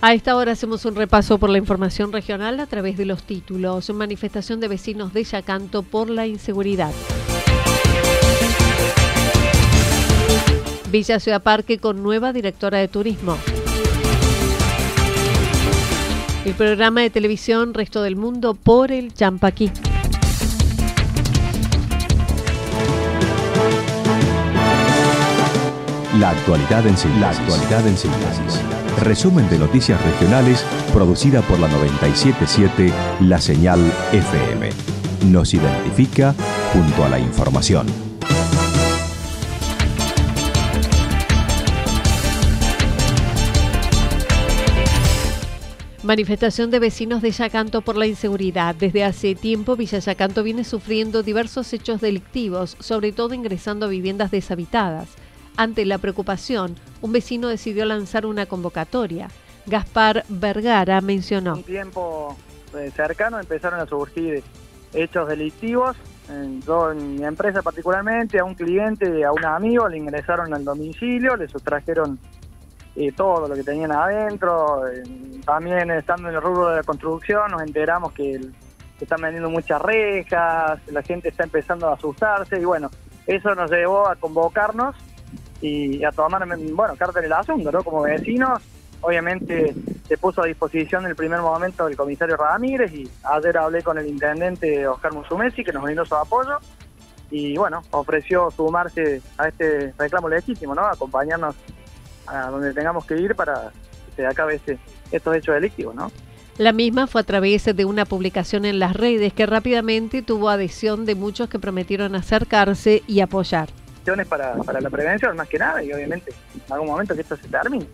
A esta hora hacemos un repaso por la información regional a través de los títulos. Manifestación de vecinos de Yacanto por la inseguridad. Villa Ciudad Parque con nueva directora de turismo. El programa de televisión Resto del Mundo por el Champaquí. La actualidad en síntesis. La actualidad en síntesis. Resumen de noticias regionales producida por la 977 La Señal FM. Nos identifica junto a la información. Manifestación de vecinos de Yacanto por la inseguridad. Desde hace tiempo Villa Yacanto viene sufriendo diversos hechos delictivos, sobre todo ingresando a viviendas deshabitadas. Ante la preocupación, un vecino decidió lanzar una convocatoria. Gaspar Vergara mencionó. Un tiempo eh, cercano empezaron a surgir hechos delictivos. Yo en mi empresa particularmente, a un cliente, a un amigo, le ingresaron al domicilio, le sustrajeron eh, todo lo que tenían adentro. También estando en el rubro de la construcción nos enteramos que, están vendiendo muchas rejas, la gente está empezando a asustarse y bueno, eso nos llevó a convocarnos y a tomar, bueno, en el asunto, ¿no? Como vecinos, obviamente se puso a disposición en el primer momento el comisario Ramírez y ayer hablé con el intendente Oscar Musumesi que nos brindó su apoyo y bueno, ofreció sumarse a este reclamo legítimo, ¿no? Acompañarnos a donde tengamos que ir para que se acabe este, estos hechos delictivos, ¿no? La misma fue a través de una publicación en las redes que rápidamente tuvo adhesión de muchos que prometieron acercarse y apoyar. Para, para la prevención, más que nada, y obviamente en algún momento que esto se termine.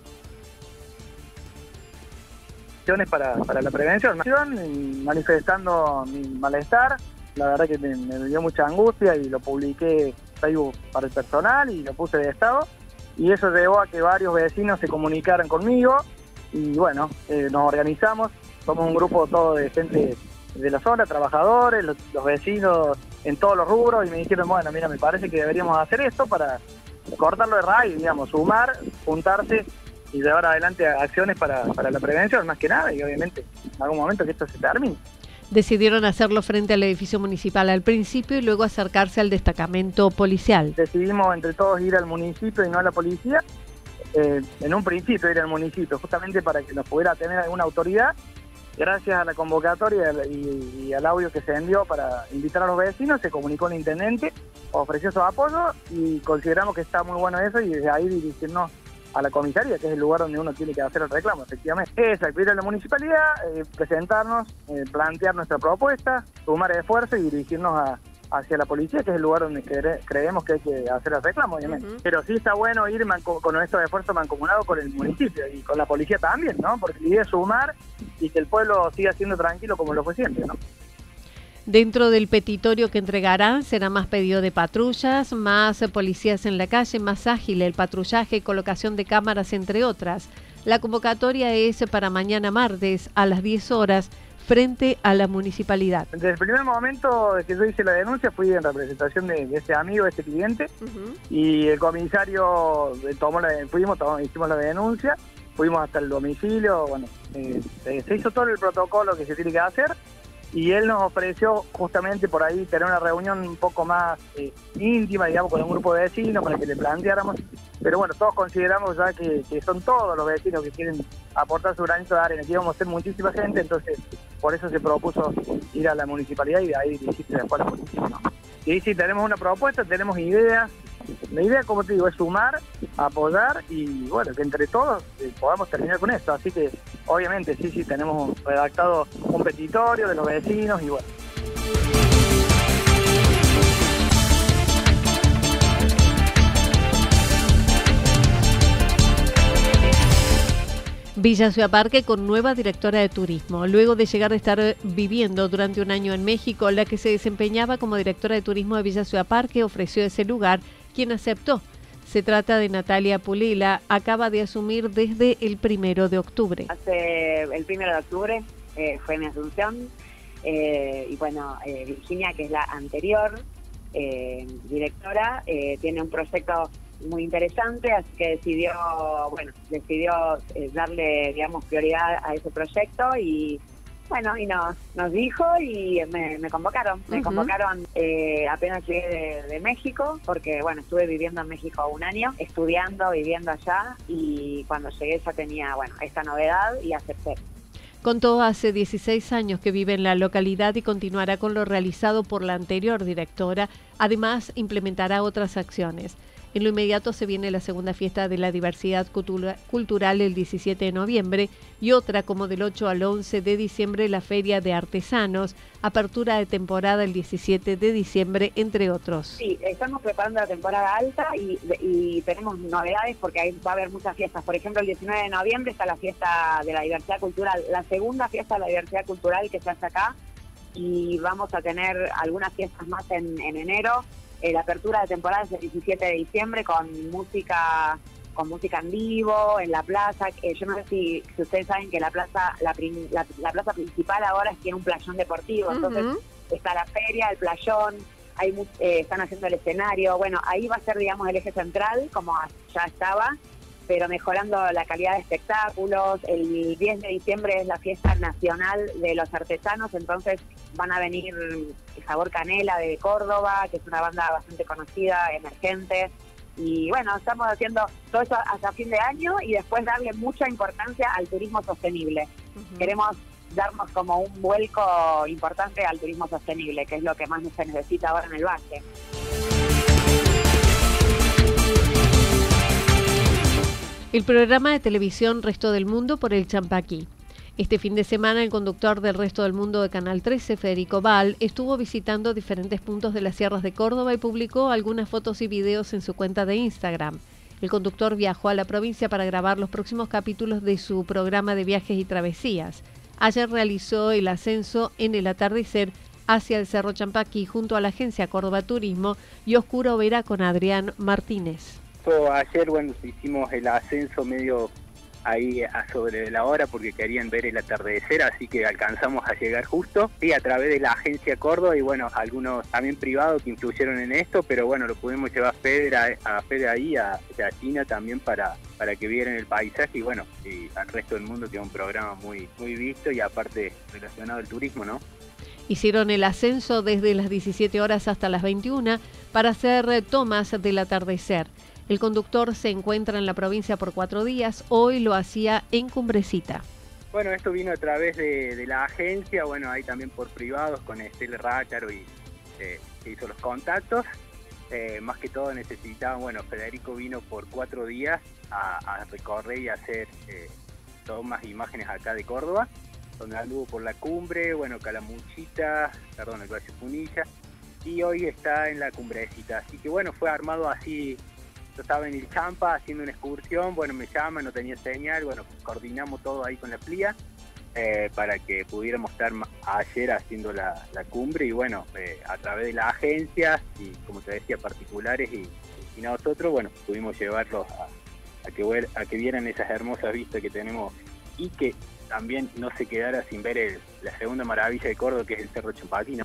Para, para la prevención, manifestando mi malestar, la verdad que me, dio mucha angustia y lo publiqué Facebook para el personal y lo puse de estado. Y eso llevó a que varios vecinos se comunicaran conmigo. Y bueno, eh, nos organizamos, somos un grupo todo de gente de la zona, trabajadores, los, vecinos en todos los rubros y me dijeron, bueno, mira, me parece que deberíamos hacer esto para cortarlo de raíz, digamos, sumar, juntarse y llevar adelante acciones para, para la prevención, más que nada, y obviamente en algún momento que esto se termine. Decidieron hacerlo frente al edificio municipal al principio y luego acercarse al destacamento policial. Decidimos entre todos ir al municipio y no a la policía. Eh, en un principio ir al municipio, justamente para que nos pudiera tener alguna autoridad. Gracias a la convocatoria y, al audio que se envió para invitar a los vecinos, se comunicó el intendente, ofreció su apoyo y consideramos que está muy bueno eso y desde ahí dirigirnos a la comisaría, que es el lugar donde uno tiene que hacer el reclamo, efectivamente. Es acudir a la municipalidad, eh, presentarnos, eh, plantear nuestra propuesta, sumar esfuerzo y dirigirnos hacia la policía, que es el lugar donde creemos que hay que hacer el reclamo, obviamente. Pero sí está bueno ir con estos esfuerzos mancomunados con el municipio y con la policía también, ¿no? Porque la idea es sumar y que el pueblo siga siendo tranquilo como lo fue siempre, ¿no? Dentro del petitorio que entregarán será más pedido de patrullas, más policías en la calle, más ágil el patrullaje, colocación de cámaras, entre otras. La convocatoria es para mañana martes a las 10 horas frente a la municipalidad. Desde el primer momento que yo hice la denuncia fui en representación de, este amigo, de este cliente, y el comisario eh, tomó la, fuimos, hicimos la denuncia, fuimos hasta el domicilio, bueno, eh, se hizo todo el protocolo que se tiene que hacer, y él nos ofreció justamente por ahí tener una reunión un poco más eh, íntima, digamos, con un grupo de vecinos para que le planteáramos, pero bueno, todos consideramos ya que, son todos los vecinos que quieren aportar su granito de arena, que íbamos a ser muchísima gente, entonces por eso se propuso ir a la municipalidad y de ahí dirigirse después la municipalidad. Y sí, tenemos una propuesta, tenemos ideas, la idea, como te digo, es sumar, apoyar y bueno, que entre todos eh, podamos terminar con esto. Así que obviamente sí, sí, tenemos redactado un petitorio de los vecinos y bueno. Villa Ciudad Parque con nueva directora de turismo. Luego de llegar a estar viviendo durante un año en México, la que se desempeñaba como directora de turismo de Villa Ciudad Parque ofreció ese lugar quien aceptó. Se trata de Natalia Pulila, acaba de asumir desde el primero de octubre. Hace el primero de octubre eh, fue mi asunción eh, y bueno, eh, Virginia, que es la anterior directora, tiene un proyecto muy interesante, así que decidió, bueno, decidió darle, digamos, prioridad a ese proyecto y bueno, y nos, nos dijo y me, convocaron. Me convocaron eh, apenas llegué de, México, porque bueno, estuve viviendo en México un año, estudiando, viviendo allá, y cuando llegué ya tenía, bueno, esta novedad y acepté. Contó hace 16 años que vive en la localidad y continuará con lo realizado por la anterior directora. Además, implementará otras acciones. En lo inmediato se viene la segunda fiesta de la diversidad cultural el 17 de noviembre y otra como del 8 al 11 de diciembre la Feria de Artesanos, apertura de temporada el 17 de diciembre, entre otros. Sí, estamos preparando la temporada alta y, tenemos novedades porque ahí va a haber muchas fiestas. Por ejemplo, el 19 de noviembre está la fiesta de la diversidad cultural, la segunda fiesta de la diversidad cultural que se hace acá y vamos a tener algunas fiestas más en enero eh, la apertura de temporada es el 17 de diciembre con música con música en vivo en la plaza. Eh, yo no sé si, ustedes saben que la plaza la, plaza principal ahora tiene un playón deportivo, entonces está la feria, el playón, hay, eh, están haciendo el escenario. Bueno, ahí va a ser, digamos, el eje central, como ya estaba, pero mejorando la calidad de espectáculos. El 10 de diciembre es la fiesta nacional de los artesanos, entonces van a venir Sabor Canela de Córdoba, que es una banda bastante conocida, emergente. Y bueno, estamos haciendo todo eso hasta fin de año y después darle mucha importancia al turismo sostenible. Queremos darnos como un vuelco importante al turismo sostenible, que es lo que más se necesita ahora en el valle. El programa de televisión Resto del Mundo por el Champaquí. Este fin de semana el conductor del resto del mundo de Canal 13, Federico Val, estuvo visitando diferentes puntos de las sierras de Córdoba y publicó algunas fotos y videos en su cuenta de Instagram. El conductor viajó a la provincia para grabar los próximos capítulos de su programa de viajes y travesías. Ayer realizó el ascenso en el atardecer hacia el Cerro Champaquí junto a la agencia Córdoba Turismo y Oscuro Vera con Adrián Martínez. Ayer, bueno, hicimos el ascenso medio ahí a sobre la hora porque querían ver el atardecer, así que alcanzamos a llegar justo. Y a través de la agencia Córdoba y bueno, algunos también privados que influyeron en esto, pero bueno, lo pudimos llevar a Fede, a, Fede ahí, a, China también para, para que vieran el paisaje y bueno, y al resto del mundo que es un programa muy, muy visto y aparte relacionado al turismo, ¿no? Hicieron el ascenso desde las 17 horas hasta las 21 para hacer tomas del atardecer. El conductor se encuentra en la provincia por cuatro días. Hoy lo hacía en Cumbrecita. Bueno, esto vino a través de, la agencia, bueno, ahí también por privados con Estelle Rácaro y eh, se hizo los contactos. Eh, más que todo necesitaban, bueno, Federico vino por cuatro días a, recorrer y hacer eh, tomas imágenes acá de Córdoba, donde anduvo por la cumbre, bueno, Calamuchita, perdón, el Valle Punilla, y hoy está en la cumbrecita. Así que bueno, fue armado así yo estaba en el Champa haciendo una excursión, bueno, me llama, no tenía señal, bueno, coordinamos todo ahí con la plía eh, para que pudiéramos estar ayer haciendo la, cumbre y bueno, eh, a través de las agencias y como te decía, particulares y, nosotros, bueno, pudimos llevarlos a, que, a que vieran esas hermosas vistas que tenemos y que también no se quedara sin ver la segunda maravilla de Córdoba que es el Cerro Champatino.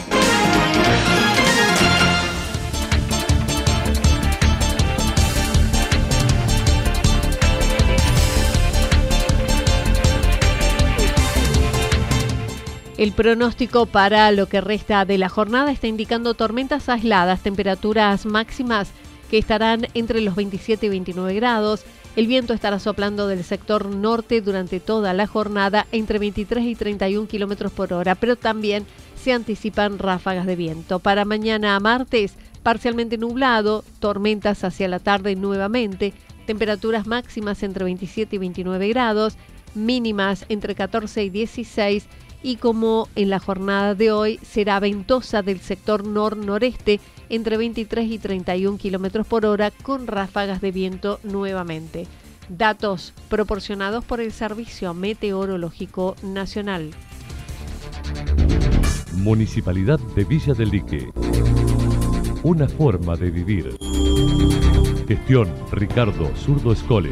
El pronóstico para lo que resta de la jornada está indicando tormentas aisladas, temperaturas máximas que estarán entre los 27 y 29 grados. El viento estará soplando del sector norte durante toda la jornada entre 23 y 31 kilómetros por hora, pero también se anticipan ráfagas de viento. Para mañana martes, parcialmente nublado, tormentas hacia la tarde nuevamente, temperaturas máximas entre 27 y 29 grados, mínimas entre 14 y 16 y como en la jornada de hoy será ventosa del sector nor-noreste entre 23 y 31 kilómetros por hora con ráfagas de viento nuevamente. Datos proporcionados por el Servicio Meteorológico Nacional. Municipalidad de Villa del Lique. Una forma de vivir. Gestión Ricardo Zurdo Escole.